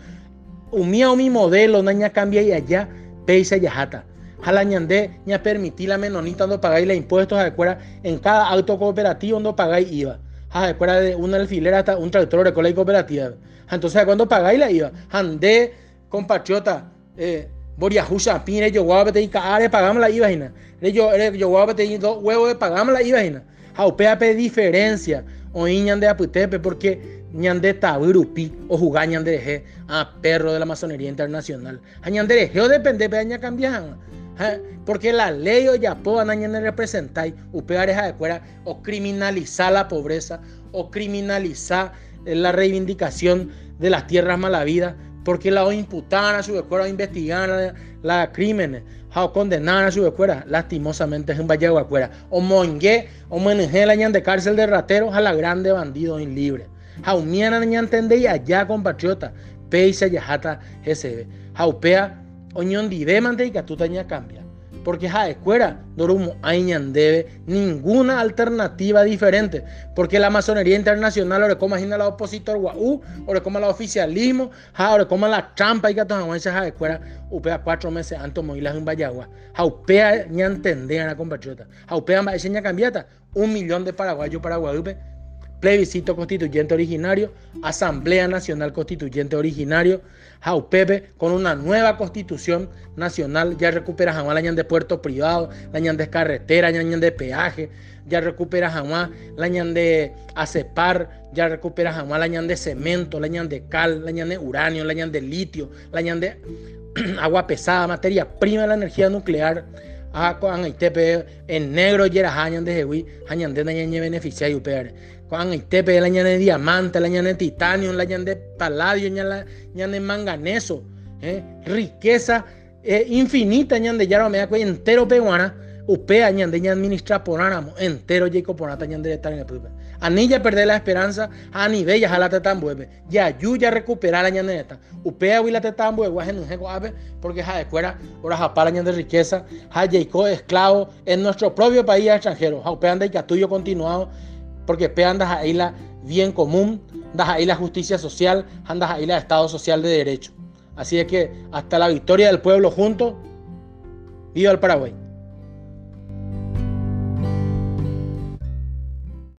Un mío mi modelo naña cambia y allá peisa y jata. Jala ñandé ña permití la menonita donde pagáis los impuestos a escuela en cada auto cooperativo donde pagáis IVA. A escuela de una alfiler hasta un tractor de cola cooperativa. Entonces cuando pagáis la IVA, andé compatriota eh, Boriajusa, pine, yo guapa te caare, pagamos la IVA, yo yo guapa te dos huevos, pagamos la IVA, Jaupea diferencia, o iñan de aputepe, porque ñande taburupi, o jugar ñande a perro de la masonería internacional. A ñande o depende, pe aña cambian. Porque la ley o ya po ñande representar, upea de fuera, o criminalizar la pobreza, o criminalizar la reivindicación de las tierras malavidas porque la imputaron a su escuela, investigaron los crímenes, o condenaron a su escuela, lastimosamente es un valle de o mongue, o manejé la de cárcel de rateros a la grande bandidos libre. Jaumiana niña entende y allá compatriota, peisa yajata GCB. Jaupea, oñón dive manteica, tú taña cambia porque ja escuela Dorumo debe ninguna alternativa diferente, porque la masonería internacional ahora como imagina la opositor guau, ahora como la oficialismo, ahora como la trampa y gatos a ja escuela, upea cuatro meses antes de en Bayagua, upea ni entender a compatriota, upea va a cambiata, un millón de paraguayos paraguayos plebiscito constituyente originario, Asamblea Nacional Constituyente Originario, Jaupepe con una nueva constitución nacional, ya recupera jamás la ñan de puertos privados, la ñan de carretera, la ñan de peaje, ya recupera jamás la ñan de acepar, ya recupera jamás la ñan de cemento, la ñan de cal, la ñan de uranio, la ñan de litio, la ñan de agua pesada, materia prima de la energía nuclear. Ah, en negro y era hañan de jehui, hañan de ñan beneficiario Juan Itepe, la ñane de diamante, la ñane de titanio, la ñane de paladio, la ñane de manganeso. ¿eh? Riqueza eh, infinita, ñane de yaro me entero peguana. Upea ñane de ñane administra por ánamo, entero Jacob porata ñane de estar en el pueblo. Anilla perder la esperanza, a nivel ya jalate tan bueve. Ya yuya recuperar la ñane esta. Upea huila tan bueve, guaje no porque ja de fuera, ahora japala ñane de riqueza, ja Jacob esclavo en nuestro propio país extranjero. Ja upea anda y tuyo continuado porque pe andas ahí la bien común, andas ahí la justicia social, andas ahí la Estado social de derecho. Así es que hasta la victoria del pueblo juntos, Viva el Paraguay.